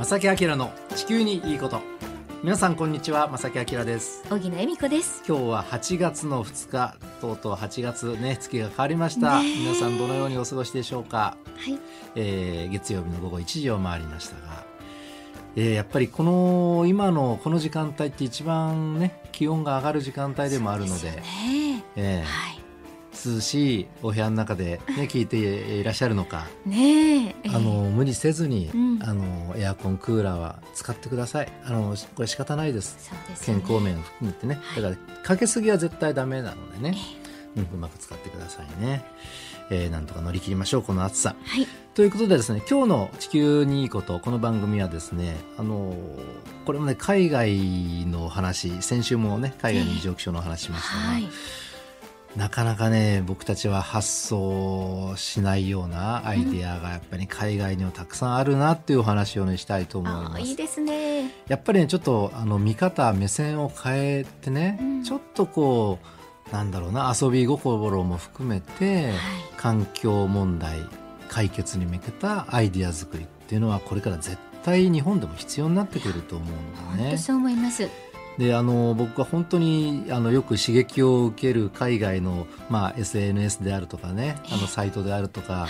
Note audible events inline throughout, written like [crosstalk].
正木明の地球にいいこと。皆さんこんにちは正木明です。小木恵美子です。今日は8月の2日とうとう8月ね月が変わりました、ね、皆さんどのようにお過ごしでしょうか、はい。えー、月曜日の午後1時を回りましたが、えー、やっぱりこの今のこの時間帯って一番ね気温が上がる時間帯でもあるので、ね。えー、はい涼しいお部屋の中で、ね、聞いていらっしゃるのか、ねあの無理せずに、うん、あのエアコンクーラーは使ってください。あのこれ仕方ないです。ね、健康面を含めてね、だからかけすぎは絶対ダメなのでね、うん、うまく使ってくださいね、えー、なんとか乗り切りましょうこの暑さ。はい。ということでですね今日の「地球にいいこと」この番組はですねあのこれもね海外の話先週もね海外の異常気象の話しましたが、はいなかなかね僕たちは発想しないようなアイデアがやっぱり海外にはたくさんあるなっていうお話をねしたいと思います。いいですねやっぱりねちょっとあの見方目線を変えてね、うん、ちょっとこうなんだろうな遊び心も含めて、はい、環境問題解決に向けたアイデア作りっていうのはこれから絶対日本でも必要になってくると思うのでね。そう思いますであの僕は本当にあのよく刺激を受ける海外の、まあ、SNS であるとかねあのサイトであるとか、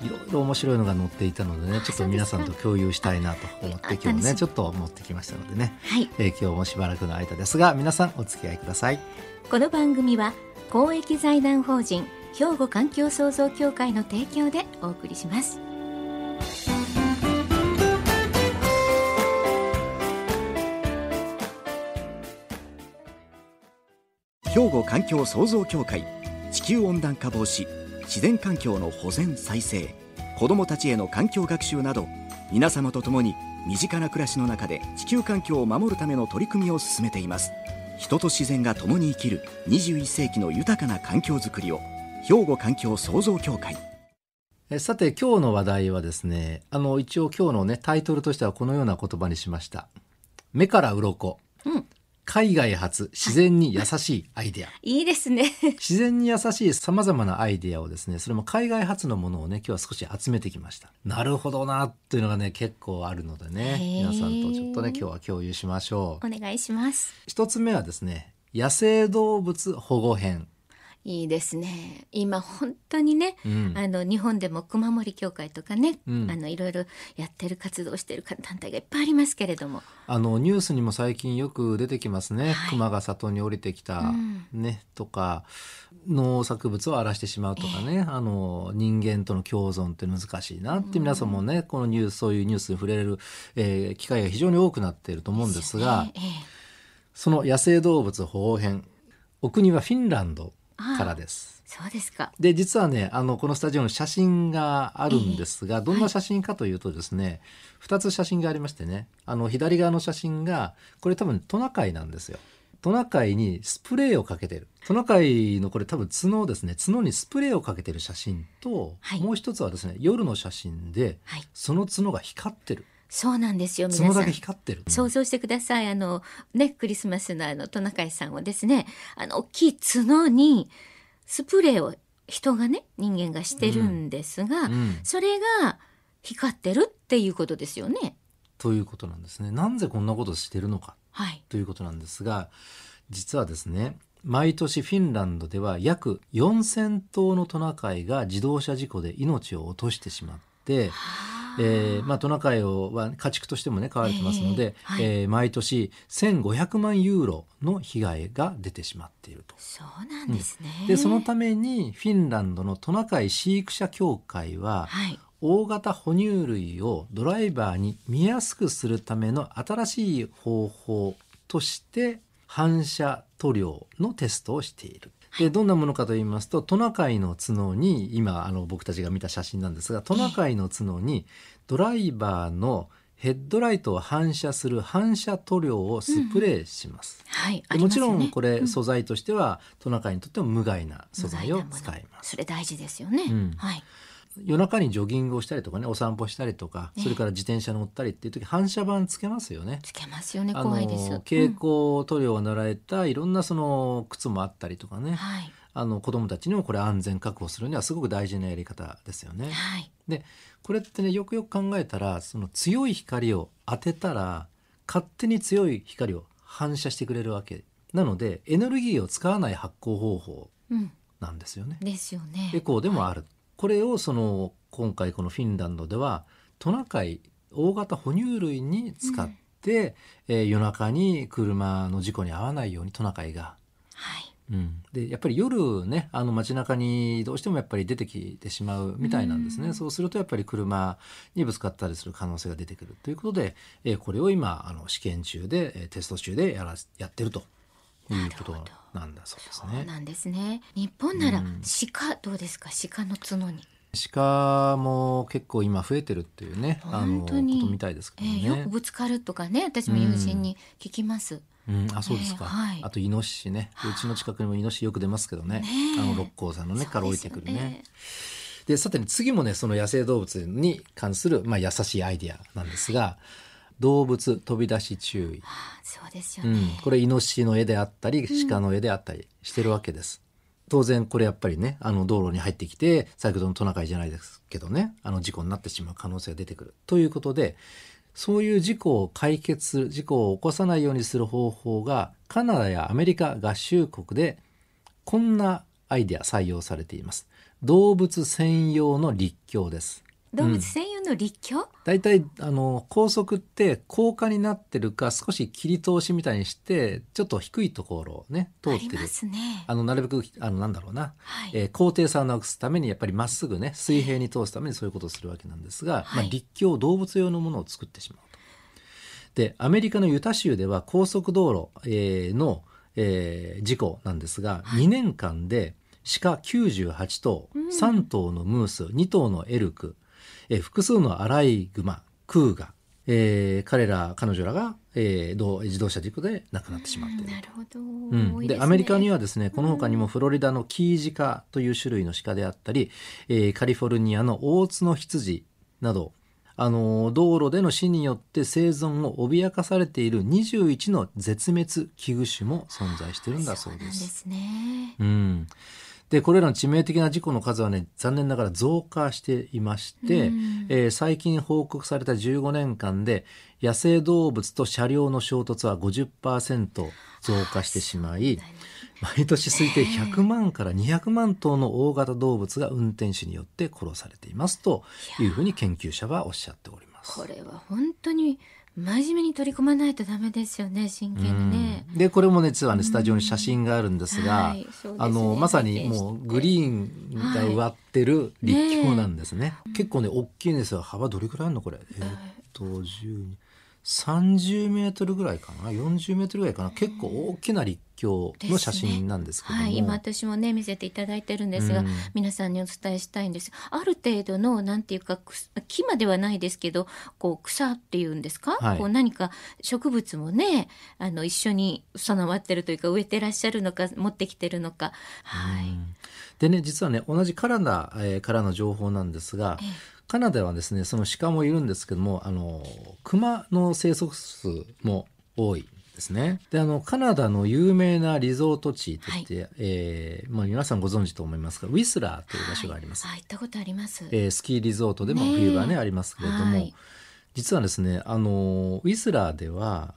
い。ろいろ面白いのが載っていたのでねちょっと皆さんと共有したいなと思って今日ねちょっと持ってきましたのでね、はい、えー、今日もしばらくの間ですが皆さんお付き合いください。この番組は公益財団法人兵庫環境創造協会の提供でお送りします。兵庫環境創造協会地球温暖化防止自然環境の保全再生子どもたちへの環境学習など皆様と共に身近な暮らしの中で地球環境を守るための取り組みを進めています。人と自然が共に生きる21世紀の豊かな環境づくりを兵庫環境創造協会。さて今日の話題はですねあの一応今日のねタイトルとしてはこのような言葉にしました。目から鱗、うん、海外発自然に優しいアイデア。いいですね。自然に優しい様々なアイデアをですね、それも海外発のものをね、今日は少し集めてきました。なるほどな、っていうのがね、結構あるのでね、皆さんとちょっとね、今日は共有しましょう。お願いします。一つ目はですね、野生動物保護編。いいですね。今本当にね、うん、あの日本でも熊森協会とかね、うん、あのいろいろやってる活動してる団体がいっぱいありますけれども。あのニュースにも最近よく出てきますね、はい、熊が里に降りてきた、うん、ねとか農作物を荒らしてしまうとかね、えー、あの人間との共存って難しいなって皆さんもね、このニュースそういうニュースに触れる、えー、機会が非常に多くなっていると思うんですが、ね。えー、その野生動物保護編お国はフィンランドからです。そうですか。で実はねあのこのスタジオの写真があるんですが、えー、どんな写真かというとですね、はい、2つ写真がありましてねあの左側の写真がこれ多分トナカイなんですよ。トナカイにスプレーをかけてるトナカイのこれ多分角ですね角にスプレーをかけてる写真と、はい、もう一つはですね夜の写真で、はい、その角が光ってるそうなんですよ。皆さん。光ってる。想像してください。あの、ね、クリスマスのあの、トナカイさんをですね、あの、大きい角に、スプレーを人がね、人間がしてるんですが、うんうん、それが光ってるっていうことですよね。ということなんですね。なぜこんなことしてるのか。はい。ということなんですが、実はですね、毎年フィンランドでは約4,000頭のトナカイが自動車事故で命を落としてしまって、はあえーまあ、トナカイをは家畜としてもね飼われてますので、えーはい、えー、毎年1500万ユーロの被害が出てしまっていると。そうなんですね、うん、でそのためにフィンランドのトナカイ飼育者協会は、はい、大型哺乳類をドライバーに見やすくするための新しい方法として反射塗料のテストをしている。でどんなものかと言いますとトナカイの角に今あの僕たちが見た写真なんですがトナカイの角にドライバーのヘッドライトを反射する反射塗料をスプレーします。うんはい、もちろんこれ、素材としてはトナカイにとっても無害な素材を使います。それ大事ですよね。うん、はい。夜中にジョギングをしたりとかねお散歩したりとか、それから自転車乗ったりっていう時反射板つけますよね。つけますよね怖いです。蛍光塗料を塗られたいろんなその靴もあったりとかね。はいあの子どもたちにもこれ安全確保するにはすごく大事なやり方ですよね。はい、でこれってねよくよく考えたらその強い光を当てたら勝手に強い光を反射してくれるわけなのでエネルギーを使わない発光方法なんですよね。うん、ですよね。エコーでもある、はい、これをその今回このフィンランドではトナカイ大型哺乳類に使って、うん、えー、夜中に車の事故に遭わないようにトナカイが、はい。うん、でやっぱり夜ねあの街中にどうしてもやっぱり出てきてしまうみたいなんですね、うん、そうするとやっぱり車にぶつかったりする可能性が出てくるということで、えー、これを今あの試験中で、えー、テスト中でやらやってるということなんだそうですね。そうなんですね。日本なら鹿どうですか？鹿の角に。鹿も結構今増えてるっていうねあのことみたいですけどね、えー、よくぶつかるとかね私も友人に聞きます。うん、あそうですか、えーはい、あとイノシシね。うちの近くにもイノシシよく出ますけどね、ね、あの六甲山のねから降りてくるね。でさて、ね、次もねその野生動物に関する、まあ、優しいアイディアなんですが動物飛び出し注意、そうですよね、うん、これイノシシの絵であったり鹿の絵であったりしてるわけです。当然これやっぱりねあの道路に入ってきて先ほどのトナカイじゃないですけどねあの事故になってしまう可能性が出てくる。ということでそういう事故を解決する事故を起こさないようにする方法がカナダやアメリカ合衆国でこんなアイデア採用されています。動物専用の立教です動物専用の立教、大体あの高速って高架になってるか少し切り通しみたいにしてちょっと低いところをね通ってる。あ、ね、のなるべくあのなんだろうな、はい、えー、高低差をなくすためにやっぱりまっすぐね水平に通すためにそういうことをするわけなんですが、はい、まあ、立教動物用のものを作ってしまうと。でアメリカのユタ州では高速道路、えー、の、えー、事故なんですが、はい、2年間で鹿98頭、うん、3頭のムース2頭のエルクえー、複数のアライグマ、クーガ、えー、彼ら彼女らが、えー、自動車事故で亡くなってしまっている。なるほど、うん、で、ね、アメリカにはですねこの他にもフロリダのキージカという種類の鹿であったり、えー、カリフォルニアの大角羊などあの道路での死によって生存を脅かされている21の絶滅危惧種も存在しているんだそうです。そうですね、うんでこれらの致命的な事故の数はね残念ながら増加していまして、うん、えー、最近報告された15年間で野生動物と車両の衝突は50%増加してしまい毎年推定100万から200万頭の大型動物が運転手によって殺されていますというふうに研究者はおっしゃっております。これは本当に真面目に取り組まないとダメですよね真剣にね。でこれも実はねスタジオに写真があるんですが、はいすね、あのまさにもうグリーンが植わってる立教なんですね。はいね結構ね大きいんですよ。幅どれくらいあるのこれ。えー、っと12 30メートルぐらいかな？40メートルぐらいかな？結構大きな立教の写真なんですけども、ね、はい、今私もね見せていただいてるんですが、うん、皆さんにお伝えしたいんです。ある程度のなんていうか木まではないですけどこう草っていうんですか、はい、こう何か植物もねあの一緒に備わってるというか植えてらっしゃるのか持ってきてるのか。はい、でね実はね同じカナダ、えー、からの情報なんですが、ええカナダはですねその鹿もいるんですけどもあの熊の生息数も多いですね。であのカナダの有名なリゾート地として、はい、えー、まあ、皆さんご存知と思いますがウィスラーという場所があります。はい、行ったことあります、えー、スキーリゾートでも冬場ねありますけれども、はい、実はですねあのウィスラーでは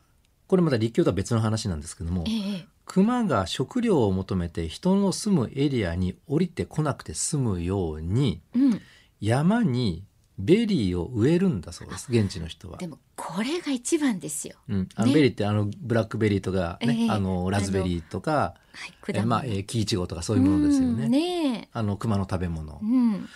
これまた立教とは別の話なんですけども、えー、熊が食料を求めて人の住むエリアに降りてこなくて済むように、うん山にベリーを植えるんだそうです現地の人は。でもこれが一番ですよ、うん、あのベリーってあのブラックベリーとかね、えー、あのラズベリーとかはい、えまあ、えー、木いちごとかそういうものですよね。ね。あの熊の食べ物。うん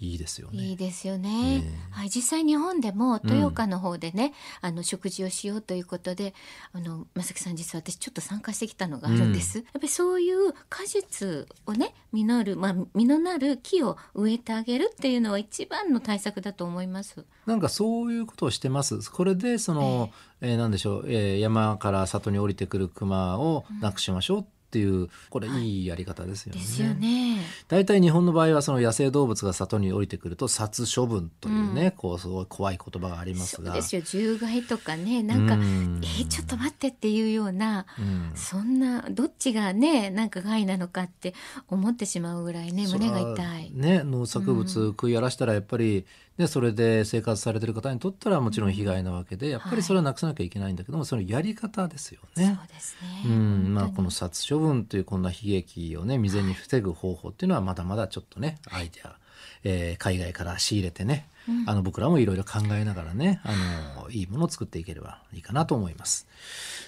いいですよね。いいですよね。ねはい、実際日本でも豊岡の方でね、うん、あの植樹をしようということで、あの正木さん実は私ちょっと参加してきたのがあるんです。うん、やっぱりそういう果実をね実るまあ実のなる木を植えてあげるっていうのは一番の対策だと思います。なんかそういうことをしてます。これでその、えー、えー、なんでしょう、えー、山から里に降りてくる熊をなくしましょうっていうこれいいやり方ですよね。ですよね。大体日本の場合はその野生動物が里に降りてくると殺処分というね、うん、こうすごい怖い言葉がありますが。そうですよ獣害とかねなんか、うん、えー、ちょっと待ってっていうような、うん、そんなどっちがねなんか害なのかって思ってしまうぐらいね胸が痛い。ね農作物食い荒らしたらやっぱりでそれで生活されてる方にとったらもちろん被害なわけでやっぱりそれはなくさなきゃいけないんだけども、はい、そのやり方ですよね。そうですねうんまあ、この殺処分というこんな悲劇をね未然に防ぐ方法っていうのはまだまだちょっとねアイデア、えー、海外から仕入れてね、うん、あの僕らもいろいろ考えながらねあのいいものを作っていければいいかなと思います。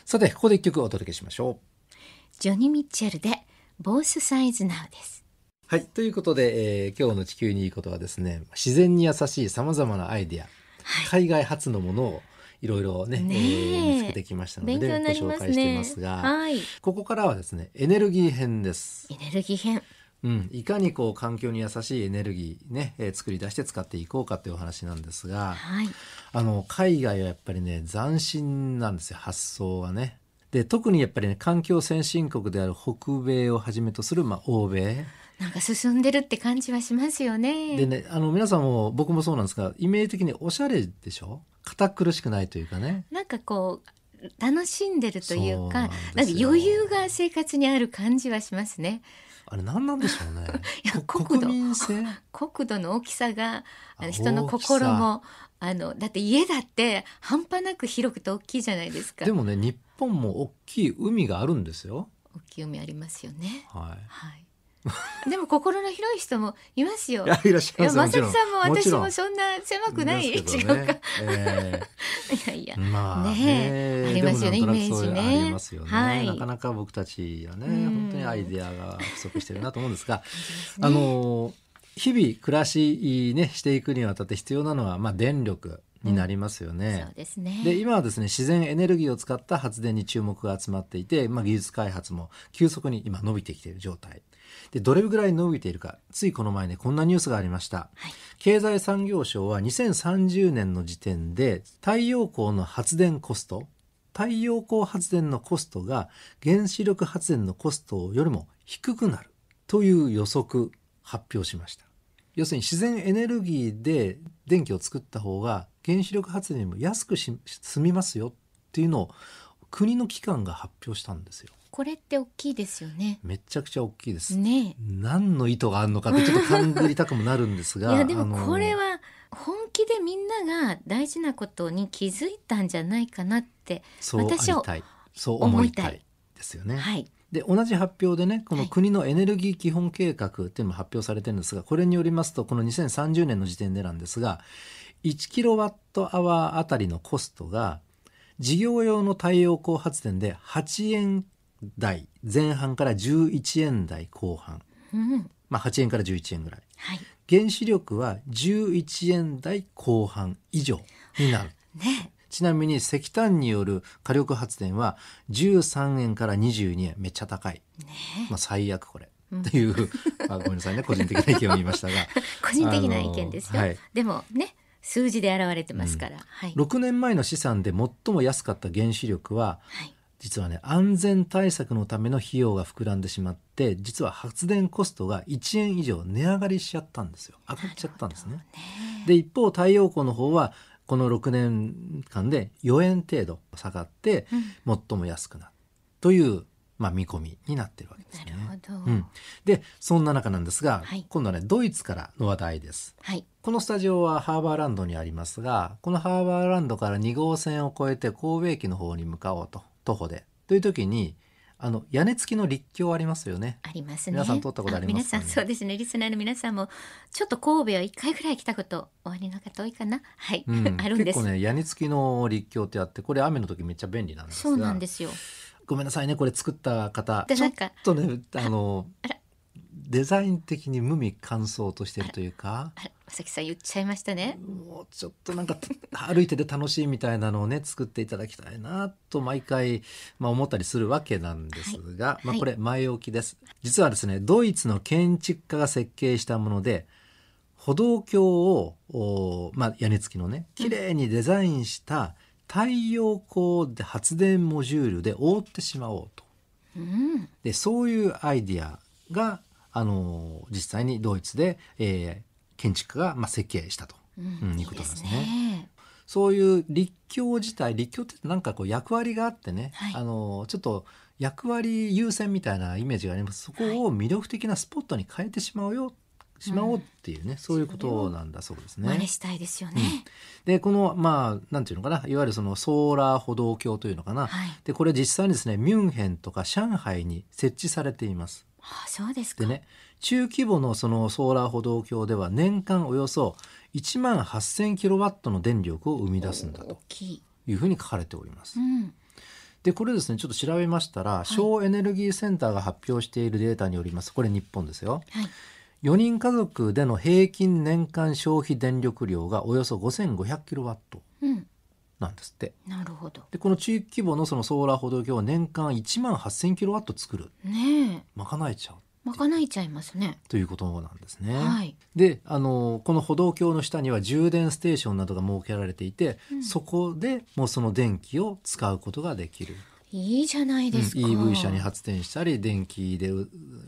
さてここで一曲お届けしましょう。ジョニー・ミッチェルで「ボースサイズナウ」です。はい。ということで、えー、今日の地球にいいことはですね、自然に優しい様々なアイディア、はい、海外発のものをいろいろね、ねえー、見つけてきましたので、ね、ご紹介していますが、はい、ここからはですね、エネルギー編です。エネルギー編。うん、いかにこう環境に優しいエネルギーね、えー、作り出して使っていこうかというお話なんですが、はい、あの海外はやっぱりね斬新なんですよ発想がね。で特にやっぱりね環境先進国である北米をはじめとする、まあ、欧米なんか進んでるって感じはしますよね。でね、あの皆さんも僕もそうなんですが、イメージ的におしゃれでしょ？堅苦しくないというかね。なんかこう、楽しんでるというか、なんか余裕が生活にある感じはしますね。あれ何なんでしょうね？[laughs] いや国土国土の大きさが人の心もあのだって家だって半端なく広くて大きいじゃないですか。でもね日本も大きい海があるんですよ。大きい海ありますよね。はい。はい。[laughs] でも心の広い人もいますよ。いやいらっしゃいます。まさきさんも私もそんな狭くない、ね、違うか。えー、[laughs] いやいや、まあね、ねありますよねイメージね。ありますよね、はい。なかなか僕たちはね、本当にアイデアが不足してるなと思うんですが、[laughs] あの日々暮らしねしていくにあたって必要なのはまあ電力。になりますよね。そうですね。で今はですね自然エネルギーを使った発電に注目が集まっていて、まあ、技術開発も急速に今伸びてきている状態。でどれぐらい伸びているかついこの前ねこんなニュースがありました、はい、経済産業省は2030年の時点で太陽光の発電コスト太陽光発電のコストが原子力発電のコストよりも低くなるという予測発表しました要するに自然エネルギーで電気を作った方が原子力発電よりも安く済みますよっていうのを国の機関が発表したんですよこれって大きいですよね。めちゃくちゃ大きいです。ね。何の意図があるのかってちょっと勘ぐりたくもなるんですが。[laughs] いやでもこれは本気でみんなが大事なことに気づいたんじゃないかなって私はそう思いたいですよね。はい。で同じ発表でねこの国のエネルギー基本計画っていうのも発表されてるんですがこれによりますとこの2030年の時点でなんですが1キロワットアワーあたりのコストが事業用の太陽光発電で8円台前半から11円台後半、うん、まあ8円から11円ぐらい、はい、原子力は11円台後半以上になる。ねちなみに石炭による火力発電は13円から22円。めっちゃ高い、ね、まあ最悪これ、うん、っていう。[laughs] あごめんなさいね。個人的な意見を言いましたが。[laughs] 個人的な意見ですよ、はい、でもね数字で現れてますから、うん。はい、6年前の試算で最も安かった原子力は、はい。実はね安全対策のための費用が膨らんでしまって実は発電コストが1円以上値上がりしちゃったんですよ。上がっちゃったんですね。ね。で一方太陽光の方はこの6年間で4円程度下がって最も安くなるという、まあ、見込みになってるわけですね。うん、でそんな中なんですが、はい、今度はねドイツからの話題です。はい、このスタジオはハーバーランドにありますがこのハーバーランドから2号線を越えて神戸駅の方に向かおうと徒歩で。という時にあの屋根付きの立教ありますよね。ありますね。皆さん通ったことあります、ね、皆さんそうですね。リスナーの皆さんもちょっと神戸は一回ぐらい来たことおありの方多いかな。はい、うん、[laughs] あるんです。結構ね屋根付きの立教ってあってこれ雨の時めっちゃ便利なんですそうなんですよ。ごめんなさいねこれ作った方ちょっとねあのデザイン的に無味乾燥としてるというか。さきさん言っちゃいましたね。もうちょっとなんか [laughs] 歩いてて楽しいみたいなのをね作っていただきたいなと毎回、まあ、思ったりするわけなんですが、はい、まあ、これ前置きです、はい、実はですねドイツの建築家が設計したもので歩道橋をまあ、屋根付きのね綺麗にデザインした太陽光で発電モジュールで覆ってしまおうと、うん、でそういうアイディアがあの実際にドイツで、えー、建築家が、まあ、設計したと、うん、いうことなんですね。いいすね。そういう立教自体立教ってなんかこう役割があってね、はい、あのちょっと役割優先みたいなイメージがあります。そこを魅力的なスポットに変えてしまうよっしまおうっていうね、うん、そういうことなんだそうですね。真似したいですよね。うん、でこのまあなんていうのかないわゆるそのソーラー歩道橋というのかな、はい、でこれ実際にですねミュンヘンとか上海に設置されています。ああそうですか。でね中規模のそのソーラー歩道橋では年間およそ1万8000キロワットの電力を生み出すんだとい。うふうに書かれております。うん。でこれですねちょっと調べましたら、省エネルギーセンターが発表しているデータによります。これ日本ですよ、はい、4人家族での平均年間消費電力量がおよそ5500キロワットなんですって、うん、なるほど。でこの地域規模のそのソーラー歩道橋は年間1万8000キロワット作る。ね賄えちゃう。賄えちゃいますね。ということなんですね。はい、であのこの歩道橋の下には充電ステーションなどが設けられていて、うん、そこでもうその電気を使うことができる。いいじゃないですか。うん、EV 車に発電したり電気で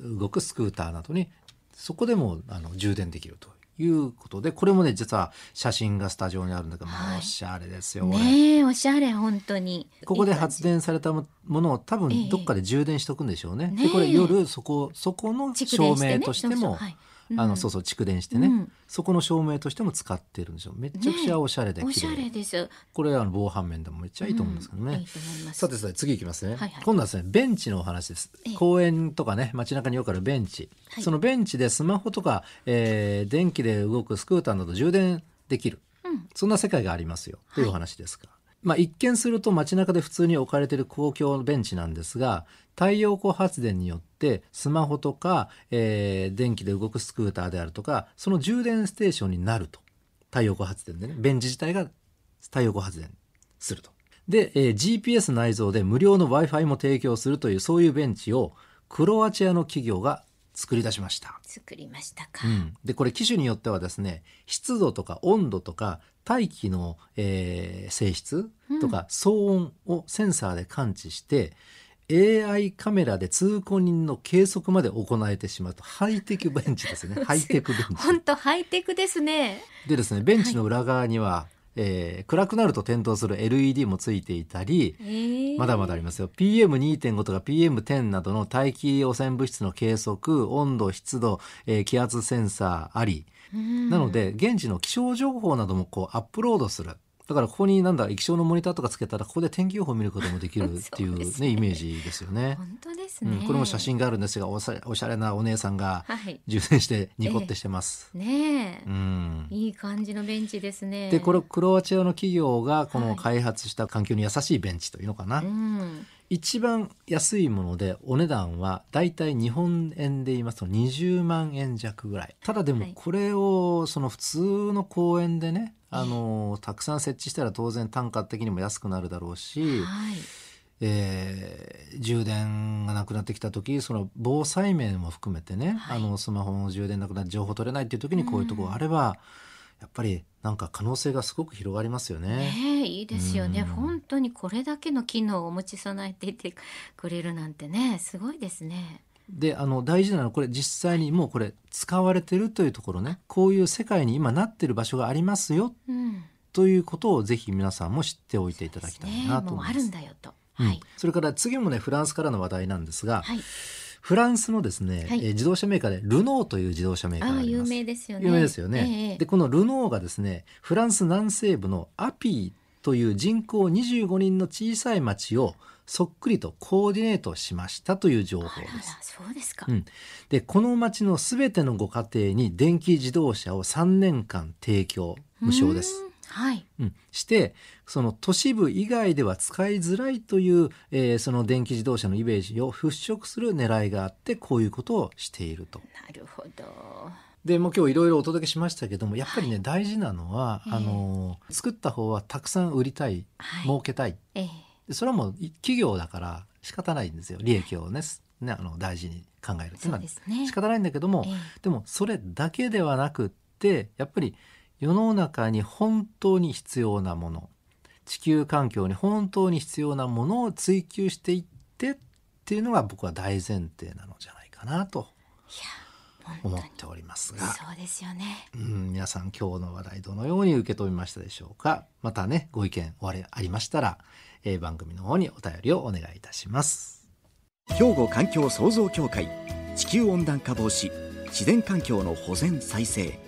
動くスクーターなどにそこでもあの充電できるということでこれもね実は写真がスタジオにあるんだけど、はい、おしゃれですよねおしゃれ本当に。ここで発電されたものを多分どっかで充電しとくんでしょうね、え。ー、でこれ夜そこそこの照明としても、ねあのそうそう蓄電してね、うん、そこの照明としても使ってるんですよめちゃくちゃおしゃれで、ね、おしゃれですこれあの防犯面でもめっちゃいいと思うん。ですけどね、うん、さてさて次いきますね、はいはい、今度はですねベンチのお話です、公園とかね街中によくあるベンチ、はい、そのベンチでスマホとか、えー、電気で動くスクーターなど充電できる、うん、そんな世界がありますよ。というお話ですが、まあ、一見すると街中で普通に置かれている公共ベンチなんですが太陽光発電によってスマホとか、えー、電気で動くスクーターであるとかその充電ステーションになると太陽光発電でねベンチ自体が太陽光発電すると。で、えー、GPS 内蔵で無料の Wi-Fi も提供するというそういうベンチをクロアチアの企業が作り出しました。作りましたか。うん、でこれ機種によってはですね湿度とか温度とか大気の、えー、性質とか、騒音をセンサーで感知して AI カメラで通行人の計測まで行えてしまうとハイテクベンチですね。[laughs] ハイテクベンチ。本当ハイテクですね。でですねベンチの裏側には、はい。えー、暗くなると点灯する LED もついていたり、えー、まだまだありますよ。PM2.5 とか PM10 などの大気汚染物質の計測温度湿度、えー、気圧センサーありなので現地の気象情報などもこうアップロードする。だからここになんだ液晶のモニターとかつけたらここで天気予報を見ることもできる [laughs] っていうねね、イメージですよね。本当ですね、うん、これも写真があるんですがおしゃれなお姉さんが充電してニコってしてます。えー、ねうん、いい感じのベンチですね。でこれクロアチアの企業がこの開発した環境に優しいベンチというのかな。はいうん一番安いものでお値段はだいたい日本円で言いますと20万円弱ぐらい。ただでもこれをその普通の公園でね、あのたくさん設置したら当然単価的にも安くなるだろうし、はい。えー、充電がなくなってきた時その防災面も含めてね、はい、あのスマホの充電なくなって情報取れないっていう時にこういうところがあれば、やっぱりなんか可能性がすごく広がりますよね。ねいいですよね、うん、本当にこれだけの機能を持ち備えていてくれるなんてねすごいですね。であの大事なのはこれ実際にもうこれ使われてるというところね。こういう世界に今なってる場所がありますよ、うん、ということをぜひ皆さんも知っておいていただきたいなと思います。ね、あるんだよと、はい、それから次もねフランスからの話題なんですが、はいフランスのですね、はい、え自動車メーカーでルノーという自動車メーカーがあります。有名ですよね。有名ですよね。えー、でこのルノーがですね、フランス南西部のアピーという人口25人の小さい町をそっくりとコーディネートしましたという情報です。そうですか。うん、でこの町のすべてのご家庭に電気自動車を3年間提供無償です。はい、うん、してその都市部以外では使いづらいという、えー、その電気自動車のイメージを払拭する狙いがあってこういうことをしていると。なるほど。でもう今日いろいろお届けしましたけどもやっぱりね、はい、大事なのは、あの作った方はたくさん売りたい、はい、儲けたい、ええ、それはもう企業だから仕方ないんですよ。利益をねねあの大事に考えるっていうのは仕方ないんだけども、え、でもそれだけではなくってやっぱり世の中に本当に必要なもの地球環境に本当に必要なものを追求していってっていうのが僕は大前提なのじゃないかなと思っておりますが。そうですよね、うん、皆さん今日の話題どのように受け止めましたでしょうか。またねご意見おありましたら、えー、番組の方にお便りをお願いいたします。兵庫環境創造協会地球温暖化防止自然環境の保全再生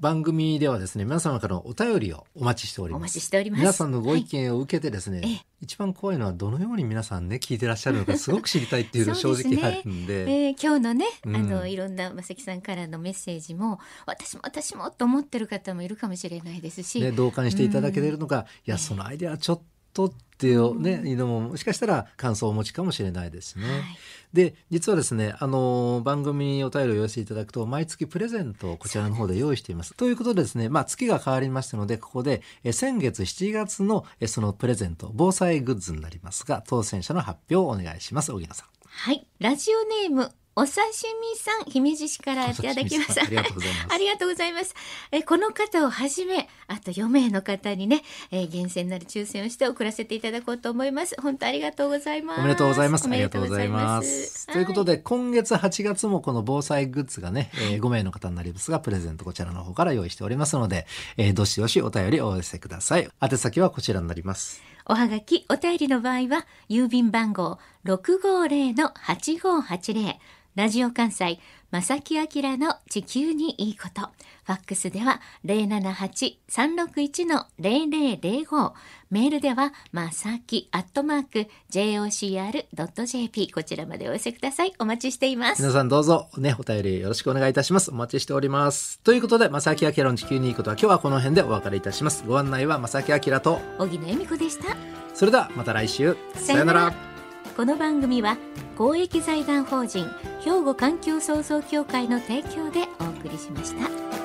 番組ではですね皆様からのお便りをお待ちしております。お待ちしております。皆さんのご意見を受けてですね、はい、一番怖いのはどのように皆さんね聞いてらっしゃるのか [laughs] すごく知りたいっていうの正直あるんで。ねえー、今日のね、うん、あのいろんな正木さんからのメッセージも私も私もと思ってる方もいるかもしれないですし、ね、同感していただけてるのか、うん、いやそのアイデアちょっとっていうね、いうのももしかしたら感想をお持ちかもしれないですね。はい、で実はですねあの番組にお便りを寄せていただくと毎月プレゼントをこちらの方で用意しています。ということでですねまあ月が変わりましたのでここでえ先月7月のえそのプレゼント防災グッズになりますが当選者の発表をお願いします荻野さん。はいラジオネームお刺身さん、姫路市からいただきました。ありがとうございます。ありがとうございます。え、この方をはじめ、あと4名の方にね、えー、厳選なる抽選をして送らせていただこうと思います。本当ありがとうございます。おめでとうございます。ありがとうございます。ということで、今月8月もこの防災グッズがね、えー、5名の方になりますが、プレゼントこちらの方から用意しておりますので、えー、どしどしお便りお寄せください。宛先はこちらになります。おはがき、お便りの場合は、郵便番号650-8580ラジオ関西、正木明の地球にいいこと。ファックスでは078-361-0005。メールでは、まさきアットマーク jocr.jp。こちらまでお寄せください。お待ちしています。皆さんどうぞね、お便りよろしくお願いいたします。お待ちしております。ということで、正木明の地球にいいことは今日はこの辺でお別れいたします。ご案内は正木明と、小木野恵美子でした。それではまた来週。さよなら。この番組は公益財団法人兵庫環境創造協会の提供でお送りしました。